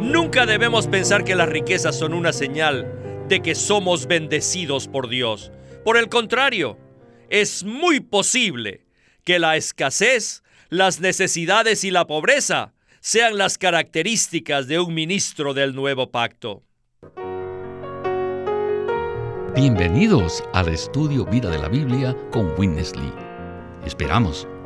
Nunca debemos pensar que las riquezas son una señal de que somos bendecidos por Dios. Por el contrario, es muy posible que la escasez, las necesidades y la pobreza sean las características de un ministro del nuevo pacto. Bienvenidos al estudio Vida de la Biblia con Witness Lee. Esperamos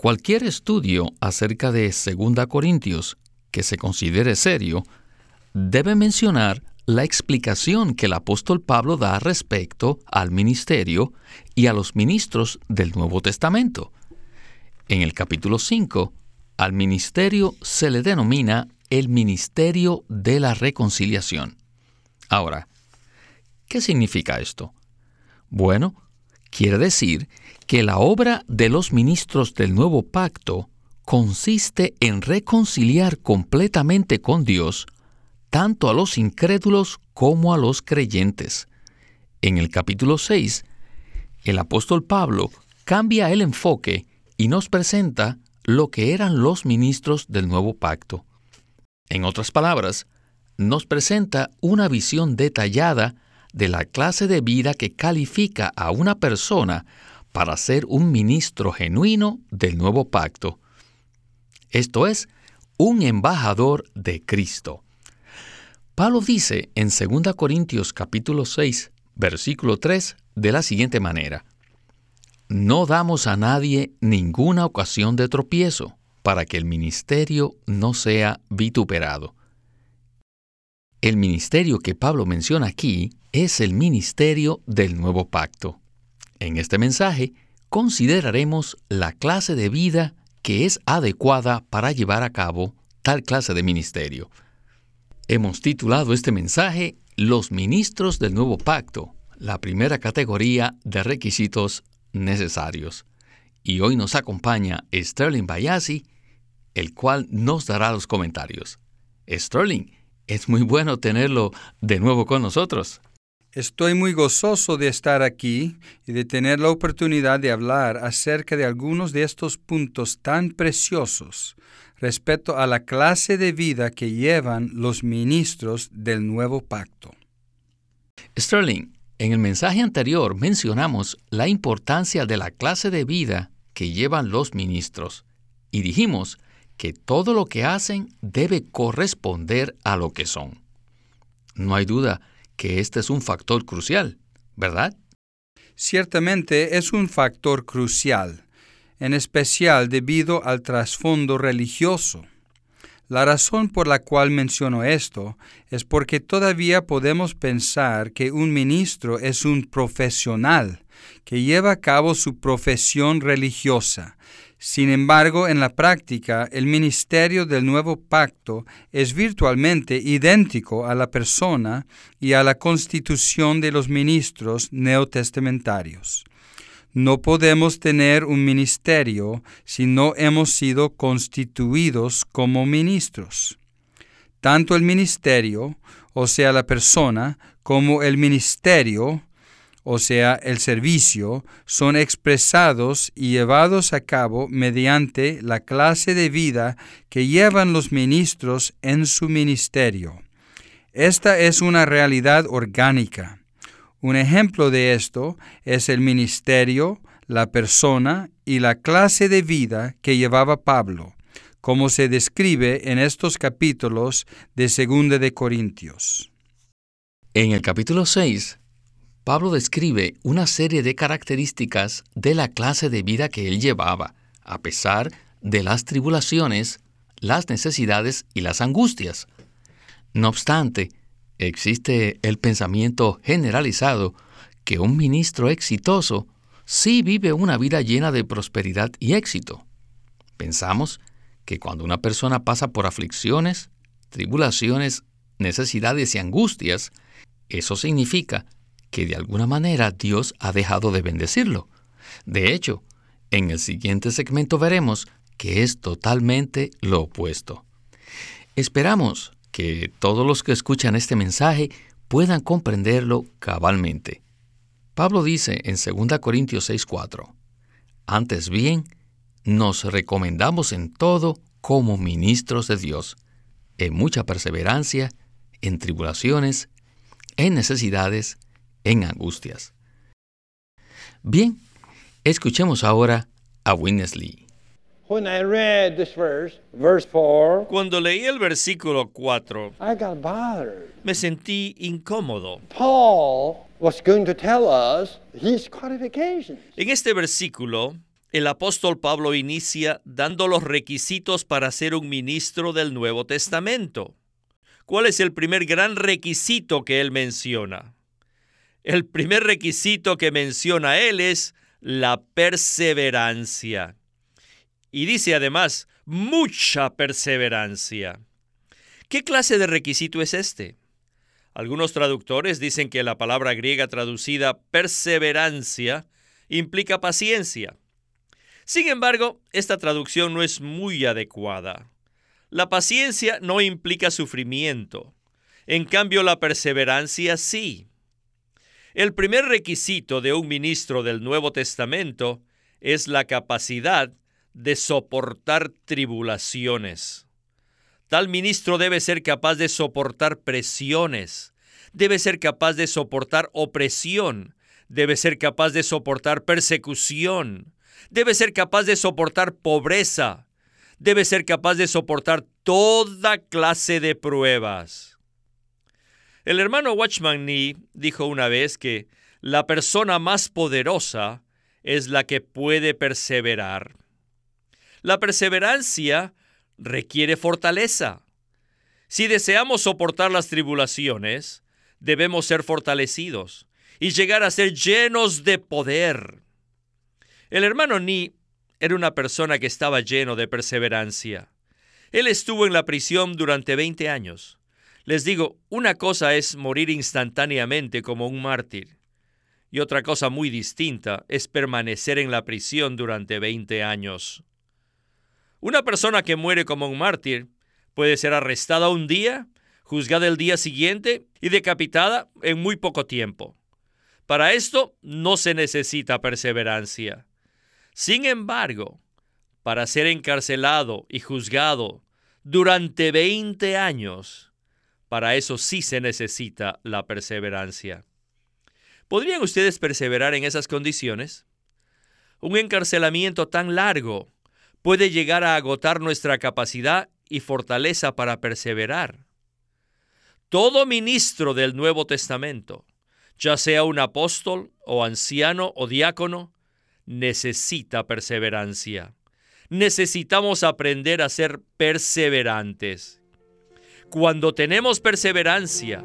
cualquier estudio acerca de 2 Corintios que se considere serio debe mencionar la explicación que el apóstol Pablo da respecto al ministerio y a los ministros del Nuevo Testamento. En el capítulo 5, al ministerio se le denomina el ministerio de la reconciliación. Ahora, ¿qué significa esto? Bueno, quiere decir que la obra de los ministros del nuevo pacto consiste en reconciliar completamente con Dios tanto a los incrédulos como a los creyentes. En el capítulo 6, el apóstol Pablo cambia el enfoque y nos presenta lo que eran los ministros del nuevo pacto. En otras palabras, nos presenta una visión detallada de la clase de vida que califica a una persona para ser un ministro genuino del nuevo pacto. Esto es, un embajador de Cristo. Pablo dice en 2 Corintios capítulo 6, versículo 3 de la siguiente manera: No damos a nadie ninguna ocasión de tropiezo para que el ministerio no sea vituperado. El ministerio que Pablo menciona aquí es el ministerio del nuevo pacto. En este mensaje consideraremos la clase de vida que es adecuada para llevar a cabo tal clase de ministerio. Hemos titulado este mensaje Los ministros del nuevo pacto, la primera categoría de requisitos necesarios. Y hoy nos acompaña Sterling Bayasi, el cual nos dará los comentarios. Sterling, es muy bueno tenerlo de nuevo con nosotros. Estoy muy gozoso de estar aquí y de tener la oportunidad de hablar acerca de algunos de estos puntos tan preciosos respecto a la clase de vida que llevan los ministros del nuevo pacto. Sterling, en el mensaje anterior mencionamos la importancia de la clase de vida que llevan los ministros y dijimos que todo lo que hacen debe corresponder a lo que son. No hay duda que este es un factor crucial, ¿verdad? Ciertamente es un factor crucial, en especial debido al trasfondo religioso. La razón por la cual menciono esto es porque todavía podemos pensar que un ministro es un profesional que lleva a cabo su profesión religiosa, sin embargo, en la práctica, el ministerio del nuevo pacto es virtualmente idéntico a la persona y a la constitución de los ministros neotestamentarios. No podemos tener un ministerio si no hemos sido constituidos como ministros. Tanto el ministerio, o sea la persona, como el ministerio, o sea, el servicio, son expresados y llevados a cabo mediante la clase de vida que llevan los ministros en su ministerio. Esta es una realidad orgánica. Un ejemplo de esto es el ministerio, la persona y la clase de vida que llevaba Pablo, como se describe en estos capítulos de 2 de Corintios. En el capítulo 6 Pablo describe una serie de características de la clase de vida que él llevaba, a pesar de las tribulaciones, las necesidades y las angustias. No obstante, existe el pensamiento generalizado que un ministro exitoso sí vive una vida llena de prosperidad y éxito. Pensamos que cuando una persona pasa por aflicciones, tribulaciones necesidades y angustias, eso significa que de alguna manera Dios ha dejado de bendecirlo. De hecho, en el siguiente segmento veremos que es totalmente lo opuesto. Esperamos que todos los que escuchan este mensaje puedan comprenderlo cabalmente. Pablo dice en 2 Corintios 6:4, Antes bien, nos recomendamos en todo como ministros de Dios, en mucha perseverancia, en tribulaciones, en necesidades, en angustias. Bien, escuchemos ahora a Winnesley. Cuando leí el versículo 4, me sentí incómodo. En este versículo, el apóstol Pablo inicia dando los requisitos para ser un ministro del Nuevo Testamento. ¿Cuál es el primer gran requisito que él menciona? El primer requisito que menciona él es la perseverancia. Y dice además, mucha perseverancia. ¿Qué clase de requisito es este? Algunos traductores dicen que la palabra griega traducida perseverancia implica paciencia. Sin embargo, esta traducción no es muy adecuada. La paciencia no implica sufrimiento. En cambio, la perseverancia sí. El primer requisito de un ministro del Nuevo Testamento es la capacidad de soportar tribulaciones. Tal ministro debe ser capaz de soportar presiones, debe ser capaz de soportar opresión, debe ser capaz de soportar persecución, debe ser capaz de soportar pobreza, debe ser capaz de soportar toda clase de pruebas. El hermano Watchman Nee dijo una vez que la persona más poderosa es la que puede perseverar. La perseverancia requiere fortaleza. Si deseamos soportar las tribulaciones, debemos ser fortalecidos y llegar a ser llenos de poder. El hermano Ni era una persona que estaba lleno de perseverancia. Él estuvo en la prisión durante 20 años. Les digo, una cosa es morir instantáneamente como un mártir, y otra cosa muy distinta es permanecer en la prisión durante 20 años. Una persona que muere como un mártir puede ser arrestada un día, juzgada el día siguiente y decapitada en muy poco tiempo. Para esto no se necesita perseverancia. Sin embargo, para ser encarcelado y juzgado durante 20 años, para eso sí se necesita la perseverancia. ¿Podrían ustedes perseverar en esas condiciones? Un encarcelamiento tan largo puede llegar a agotar nuestra capacidad y fortaleza para perseverar. Todo ministro del Nuevo Testamento, ya sea un apóstol o anciano o diácono, necesita perseverancia. Necesitamos aprender a ser perseverantes. Cuando tenemos perseverancia,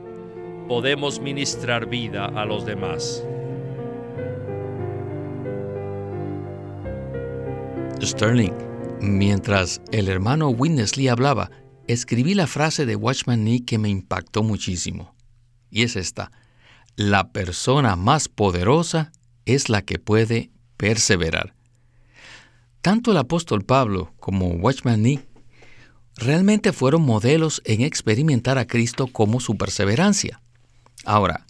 podemos ministrar vida a los demás. Sterling, mientras el hermano Winnesley hablaba, escribí la frase de Watchman Nee que me impactó muchísimo. Y es esta, la persona más poderosa es la que puede perseverar. Tanto el apóstol Pablo como Watchman Nee realmente fueron modelos en experimentar a Cristo como su perseverancia. Ahora,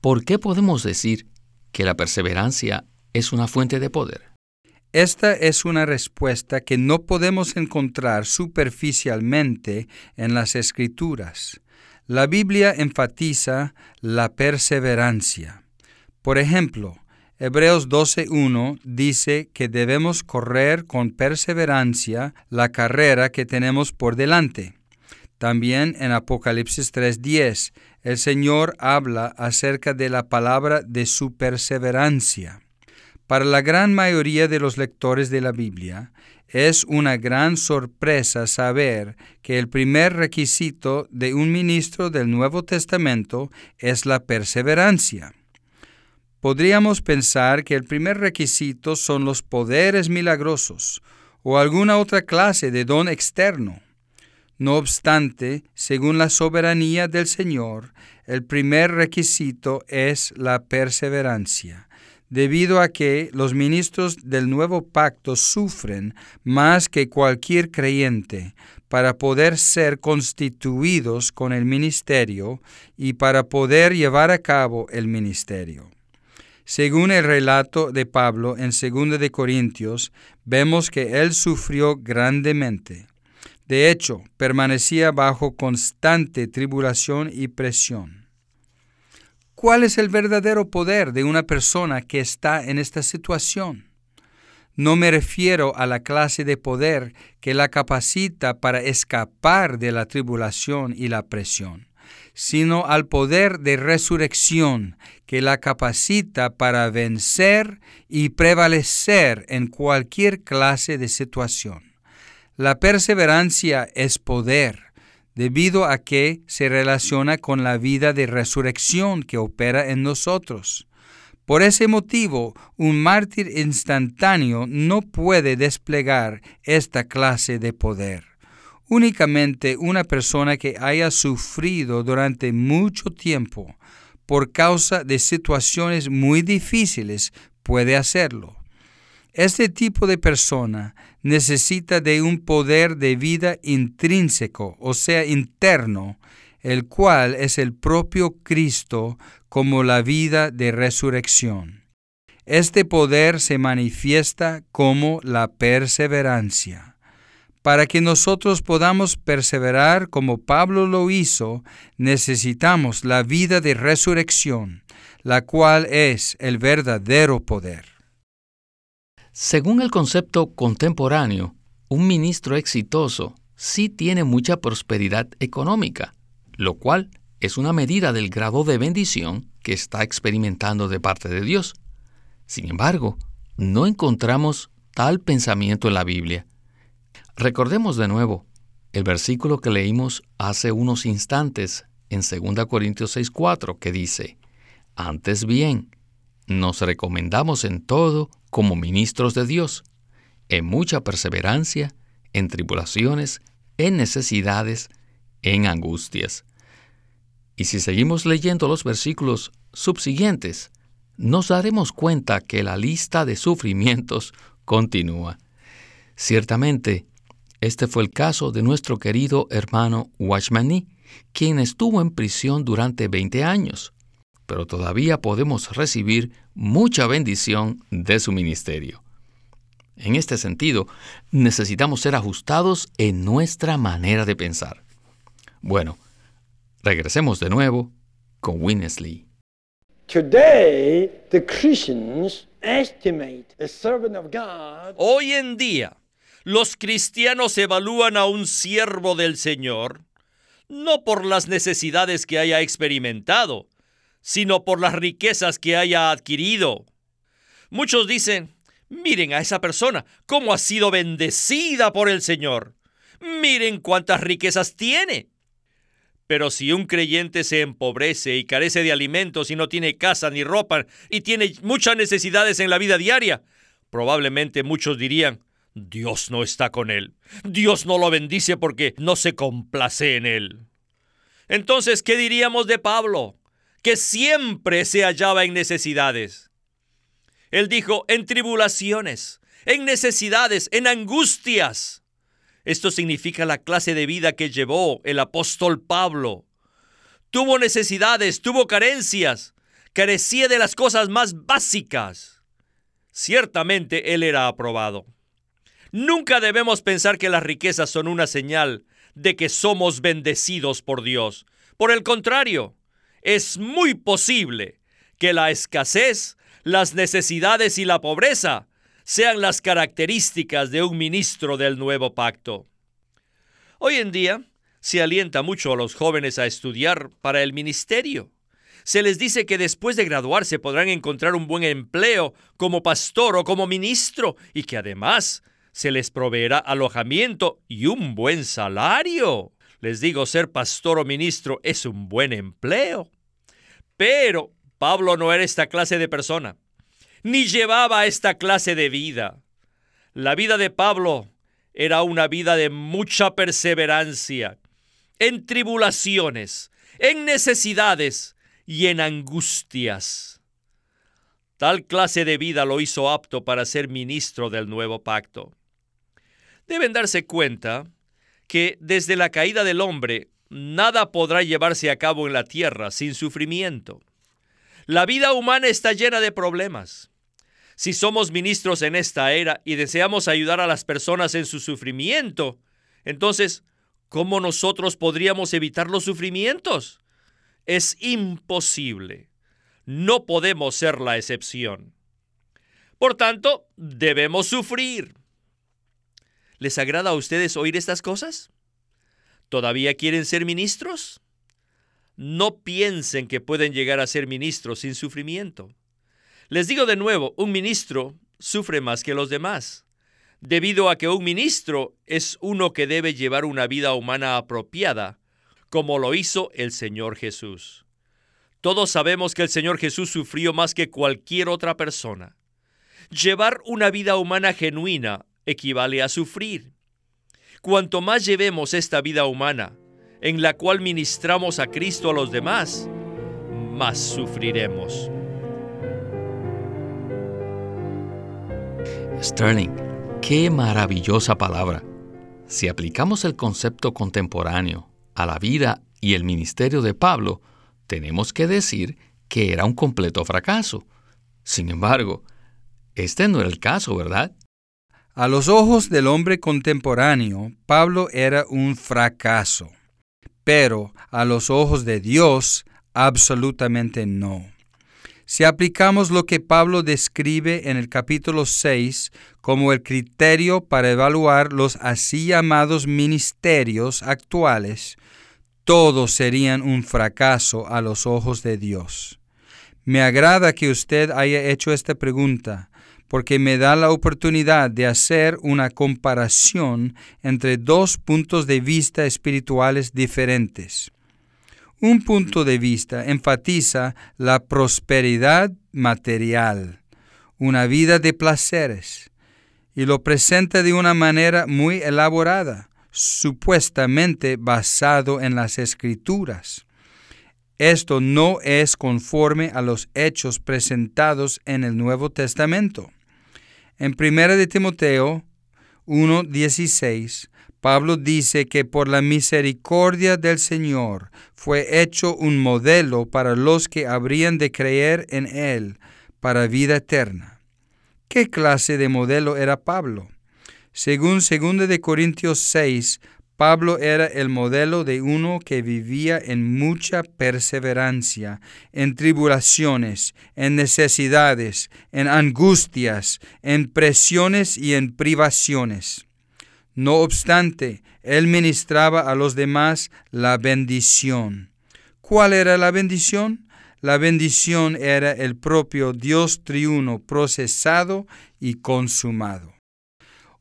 ¿por qué podemos decir que la perseverancia es una fuente de poder? Esta es una respuesta que no podemos encontrar superficialmente en las escrituras. La Biblia enfatiza la perseverancia. Por ejemplo, Hebreos 12.1 dice que debemos correr con perseverancia la carrera que tenemos por delante. También en Apocalipsis 3.10 el Señor habla acerca de la palabra de su perseverancia. Para la gran mayoría de los lectores de la Biblia, es una gran sorpresa saber que el primer requisito de un ministro del Nuevo Testamento es la perseverancia. Podríamos pensar que el primer requisito son los poderes milagrosos o alguna otra clase de don externo. No obstante, según la soberanía del Señor, el primer requisito es la perseverancia, debido a que los ministros del nuevo pacto sufren más que cualquier creyente para poder ser constituidos con el ministerio y para poder llevar a cabo el ministerio. Según el relato de Pablo en 2 de Corintios, vemos que él sufrió grandemente. De hecho, permanecía bajo constante tribulación y presión. ¿Cuál es el verdadero poder de una persona que está en esta situación? No me refiero a la clase de poder que la capacita para escapar de la tribulación y la presión sino al poder de resurrección que la capacita para vencer y prevalecer en cualquier clase de situación. La perseverancia es poder, debido a que se relaciona con la vida de resurrección que opera en nosotros. Por ese motivo, un mártir instantáneo no puede desplegar esta clase de poder. Únicamente una persona que haya sufrido durante mucho tiempo por causa de situaciones muy difíciles puede hacerlo. Este tipo de persona necesita de un poder de vida intrínseco, o sea, interno, el cual es el propio Cristo como la vida de resurrección. Este poder se manifiesta como la perseverancia. Para que nosotros podamos perseverar como Pablo lo hizo, necesitamos la vida de resurrección, la cual es el verdadero poder. Según el concepto contemporáneo, un ministro exitoso sí tiene mucha prosperidad económica, lo cual es una medida del grado de bendición que está experimentando de parte de Dios. Sin embargo, no encontramos tal pensamiento en la Biblia. Recordemos de nuevo el versículo que leímos hace unos instantes en 2 Corintios 6:4 que dice, Antes bien, nos recomendamos en todo como ministros de Dios, en mucha perseverancia, en tribulaciones, en necesidades, en angustias. Y si seguimos leyendo los versículos subsiguientes, nos daremos cuenta que la lista de sufrimientos continúa. Ciertamente, este fue el caso de nuestro querido hermano Watchman quien estuvo en prisión durante 20 años, pero todavía podemos recibir mucha bendición de su ministerio. En este sentido, necesitamos ser ajustados en nuestra manera de pensar. Bueno, regresemos de nuevo con Winnesley. Hoy en día, los cristianos evalúan a un siervo del Señor no por las necesidades que haya experimentado, sino por las riquezas que haya adquirido. Muchos dicen, miren a esa persona, cómo ha sido bendecida por el Señor. Miren cuántas riquezas tiene. Pero si un creyente se empobrece y carece de alimentos y no tiene casa ni ropa y tiene muchas necesidades en la vida diaria, probablemente muchos dirían, Dios no está con él. Dios no lo bendice porque no se complace en él. Entonces, ¿qué diríamos de Pablo? Que siempre se hallaba en necesidades. Él dijo, en tribulaciones, en necesidades, en angustias. Esto significa la clase de vida que llevó el apóstol Pablo. Tuvo necesidades, tuvo carencias, carecía de las cosas más básicas. Ciertamente él era aprobado. Nunca debemos pensar que las riquezas son una señal de que somos bendecidos por Dios. Por el contrario, es muy posible que la escasez, las necesidades y la pobreza sean las características de un ministro del nuevo pacto. Hoy en día se alienta mucho a los jóvenes a estudiar para el ministerio. Se les dice que después de graduarse podrán encontrar un buen empleo como pastor o como ministro y que además se les proveerá alojamiento y un buen salario. Les digo, ser pastor o ministro es un buen empleo. Pero Pablo no era esta clase de persona, ni llevaba esta clase de vida. La vida de Pablo era una vida de mucha perseverancia, en tribulaciones, en necesidades y en angustias. Tal clase de vida lo hizo apto para ser ministro del nuevo pacto. Deben darse cuenta que desde la caída del hombre nada podrá llevarse a cabo en la tierra sin sufrimiento. La vida humana está llena de problemas. Si somos ministros en esta era y deseamos ayudar a las personas en su sufrimiento, entonces, ¿cómo nosotros podríamos evitar los sufrimientos? Es imposible. No podemos ser la excepción. Por tanto, debemos sufrir. ¿Les agrada a ustedes oír estas cosas? ¿Todavía quieren ser ministros? No piensen que pueden llegar a ser ministros sin sufrimiento. Les digo de nuevo, un ministro sufre más que los demás, debido a que un ministro es uno que debe llevar una vida humana apropiada, como lo hizo el Señor Jesús. Todos sabemos que el Señor Jesús sufrió más que cualquier otra persona. Llevar una vida humana genuina equivale a sufrir. Cuanto más llevemos esta vida humana, en la cual ministramos a Cristo a los demás, más sufriremos. Sterling, qué maravillosa palabra. Si aplicamos el concepto contemporáneo a la vida y el ministerio de Pablo, tenemos que decir que era un completo fracaso. Sin embargo, este no era el caso, ¿verdad? A los ojos del hombre contemporáneo, Pablo era un fracaso, pero a los ojos de Dios, absolutamente no. Si aplicamos lo que Pablo describe en el capítulo 6 como el criterio para evaluar los así llamados ministerios actuales, todos serían un fracaso a los ojos de Dios. Me agrada que usted haya hecho esta pregunta, porque me da la oportunidad de hacer una comparación entre dos puntos de vista espirituales diferentes. Un punto de vista enfatiza la prosperidad material, una vida de placeres, y lo presenta de una manera muy elaborada, supuestamente basado en las escrituras. Esto no es conforme a los hechos presentados en el Nuevo Testamento. En 1 de Timoteo 1:16, Pablo dice que por la misericordia del Señor fue hecho un modelo para los que habrían de creer en Él para vida eterna. ¿Qué clase de modelo era Pablo? Según 2 de Corintios 6, Pablo era el modelo de uno que vivía en mucha perseverancia, en tribulaciones, en necesidades, en angustias, en presiones y en privaciones. No obstante, él ministraba a los demás la bendición. ¿Cuál era la bendición? La bendición era el propio Dios triuno procesado y consumado.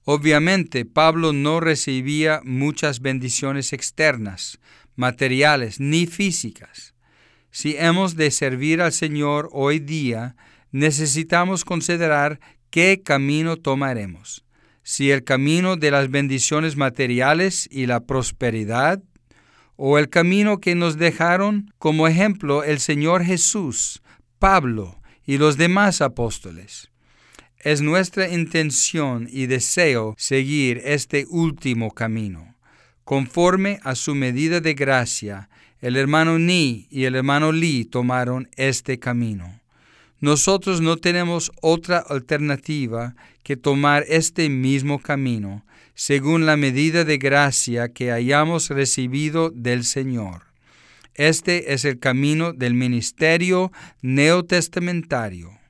Obviamente, Pablo no recibía muchas bendiciones externas, materiales ni físicas. Si hemos de servir al Señor hoy día, necesitamos considerar qué camino tomaremos. Si el camino de las bendiciones materiales y la prosperidad, o el camino que nos dejaron como ejemplo el Señor Jesús, Pablo y los demás apóstoles. Es nuestra intención y deseo seguir este último camino. Conforme a su medida de gracia, el hermano Ni y el hermano Li tomaron este camino. Nosotros no tenemos otra alternativa que tomar este mismo camino, según la medida de gracia que hayamos recibido del Señor. Este es el camino del ministerio neotestamentario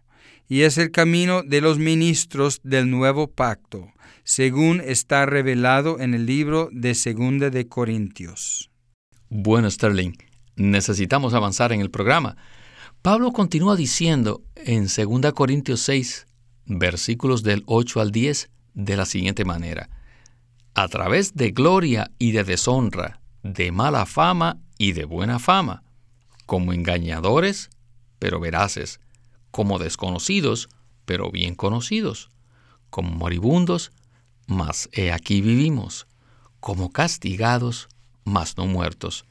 y es el camino de los ministros del nuevo pacto, según está revelado en el libro de Segunda de Corintios. Bueno, Sterling, necesitamos avanzar en el programa. Pablo continúa diciendo en 2 Corintios 6, versículos del 8 al 10, de la siguiente manera. A través de gloria y de deshonra, de mala fama y de buena fama, como engañadores, pero veraces, como desconocidos, pero bien conocidos, como moribundos, mas he aquí vivimos, como castigados, mas no muertos,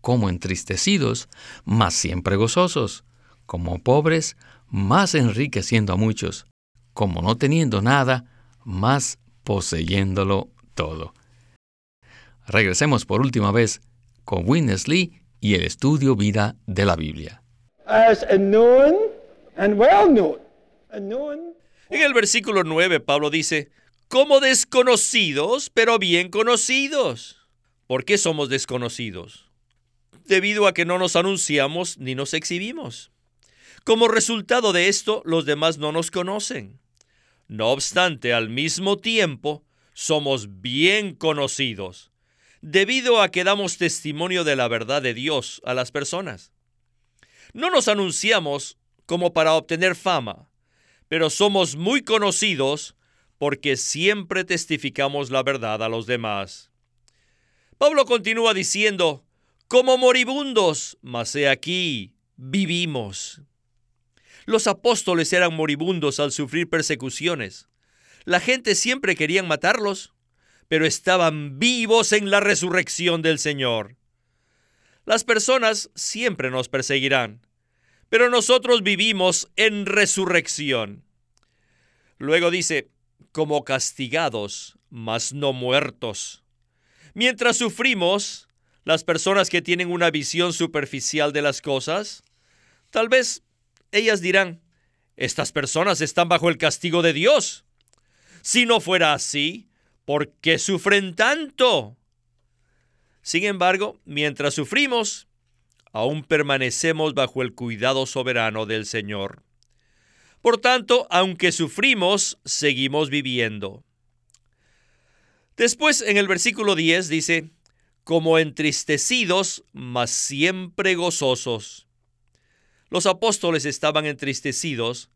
como entristecidos, mas siempre gozosos, como pobres, mas enriqueciendo a muchos, como no teniendo nada, mas poseyéndolo todo. Regresemos por última vez con Winnesley y el estudio vida de la Biblia. En el versículo 9 Pablo dice, como desconocidos, pero bien conocidos. ¿Por qué somos desconocidos? Debido a que no nos anunciamos ni nos exhibimos. Como resultado de esto, los demás no nos conocen. No obstante, al mismo tiempo, somos bien conocidos, debido a que damos testimonio de la verdad de Dios a las personas. No nos anunciamos como para obtener fama, pero somos muy conocidos porque siempre testificamos la verdad a los demás. Pablo continúa diciendo, como moribundos, mas he aquí, vivimos. Los apóstoles eran moribundos al sufrir persecuciones. La gente siempre quería matarlos, pero estaban vivos en la resurrección del Señor. Las personas siempre nos perseguirán, pero nosotros vivimos en resurrección. Luego dice, como castigados, mas no muertos. Mientras sufrimos, las personas que tienen una visión superficial de las cosas, tal vez ellas dirán, estas personas están bajo el castigo de Dios. Si no fuera así, ¿por qué sufren tanto? Sin embargo, mientras sufrimos, aún permanecemos bajo el cuidado soberano del Señor. Por tanto, aunque sufrimos, seguimos viviendo. Después, en el versículo 10 dice, como entristecidos, mas siempre gozosos. Los apóstoles estaban entristecidos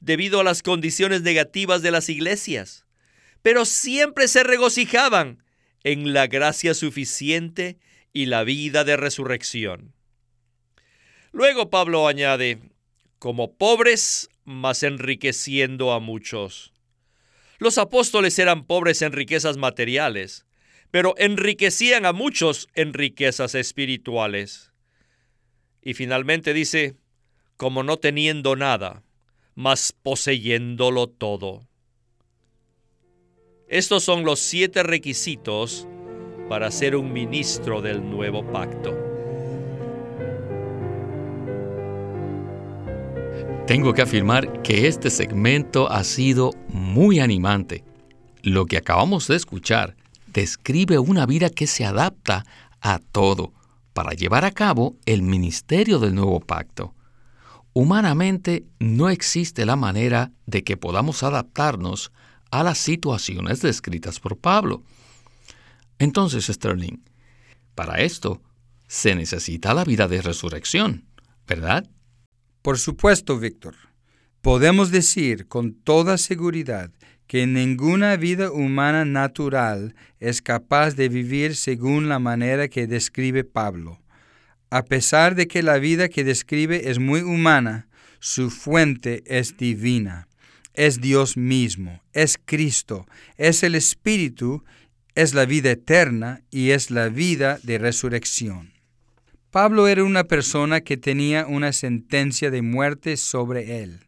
debido a las condiciones negativas de las iglesias, pero siempre se regocijaban en la gracia suficiente y la vida de resurrección. Luego Pablo añade, como pobres, mas enriqueciendo a muchos. Los apóstoles eran pobres en riquezas materiales, pero enriquecían a muchos en riquezas espirituales. Y finalmente dice, como no teniendo nada, mas poseyéndolo todo. Estos son los siete requisitos para ser un ministro del nuevo pacto. Tengo que afirmar que este segmento ha sido muy animante. Lo que acabamos de escuchar describe una vida que se adapta a todo para llevar a cabo el ministerio del nuevo pacto. Humanamente no existe la manera de que podamos adaptarnos a las situaciones descritas por Pablo. Entonces, Sterling, para esto se necesita la vida de resurrección, ¿verdad? Por supuesto, Víctor. Podemos decir con toda seguridad que ninguna vida humana natural es capaz de vivir según la manera que describe Pablo. A pesar de que la vida que describe es muy humana, su fuente es divina. Es Dios mismo, es Cristo, es el Espíritu, es la vida eterna y es la vida de resurrección. Pablo era una persona que tenía una sentencia de muerte sobre él,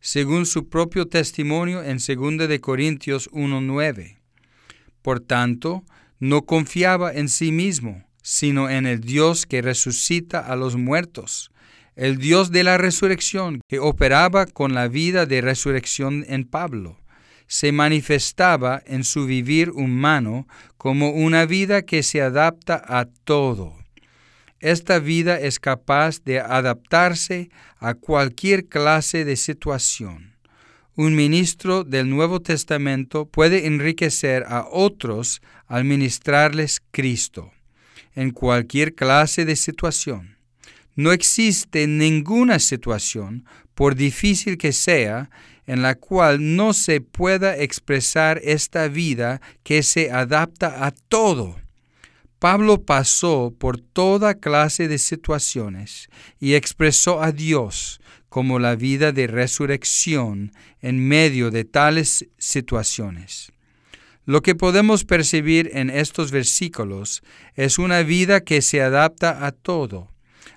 según su propio testimonio en 2 de Corintios 1:9. Por tanto, no confiaba en sí mismo, sino en el Dios que resucita a los muertos, el Dios de la resurrección que operaba con la vida de resurrección en Pablo. Se manifestaba en su vivir humano como una vida que se adapta a todo. Esta vida es capaz de adaptarse a cualquier clase de situación. Un ministro del Nuevo Testamento puede enriquecer a otros al ministrarles Cristo en cualquier clase de situación. No existe ninguna situación, por difícil que sea, en la cual no se pueda expresar esta vida que se adapta a todo. Pablo pasó por toda clase de situaciones y expresó a Dios como la vida de resurrección en medio de tales situaciones. Lo que podemos percibir en estos versículos es una vida que se adapta a todo,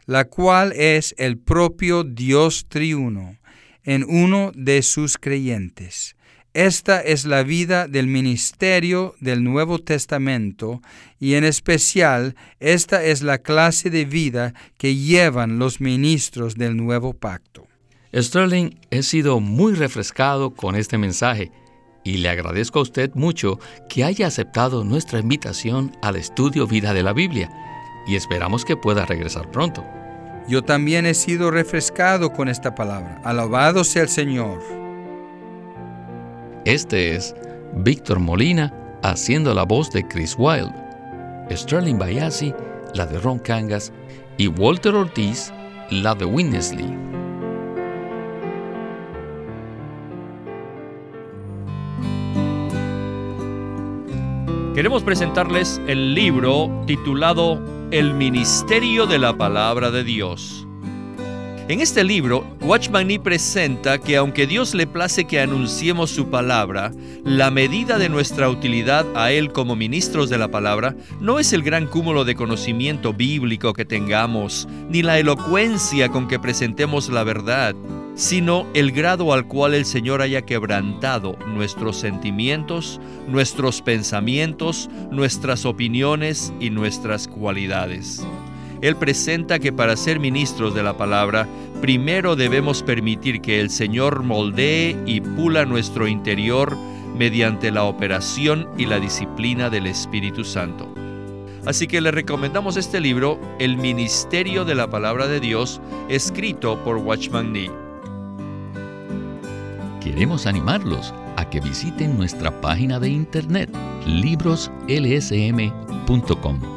la cual es el propio Dios triuno en uno de sus creyentes. Esta es la vida del ministerio del Nuevo Testamento y en especial esta es la clase de vida que llevan los ministros del Nuevo Pacto. Sterling, he sido muy refrescado con este mensaje y le agradezco a usted mucho que haya aceptado nuestra invitación al estudio vida de la Biblia y esperamos que pueda regresar pronto. Yo también he sido refrescado con esta palabra. Alabado sea el Señor. Este es Víctor Molina haciendo la voz de Chris Wilde, Sterling Bayasi la de Ron Cangas y Walter Ortiz la de Winnesley. Queremos presentarles el libro titulado El Ministerio de la Palabra de Dios en este libro, Watchman Nee presenta que aunque Dios le place que anunciemos su palabra, la medida de nuestra utilidad a Él como ministros de la palabra no es el gran cúmulo de conocimiento bíblico que tengamos, ni la elocuencia con que presentemos la verdad, sino el grado al cual el Señor haya quebrantado nuestros sentimientos, nuestros pensamientos, nuestras opiniones y nuestras cualidades. Él presenta que para ser ministros de la palabra, primero debemos permitir que el Señor moldee y pula nuestro interior mediante la operación y la disciplina del Espíritu Santo. Así que le recomendamos este libro, El Ministerio de la Palabra de Dios, escrito por Watchman Nee. Queremos animarlos a que visiten nuestra página de internet libroslsm.com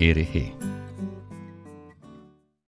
It is.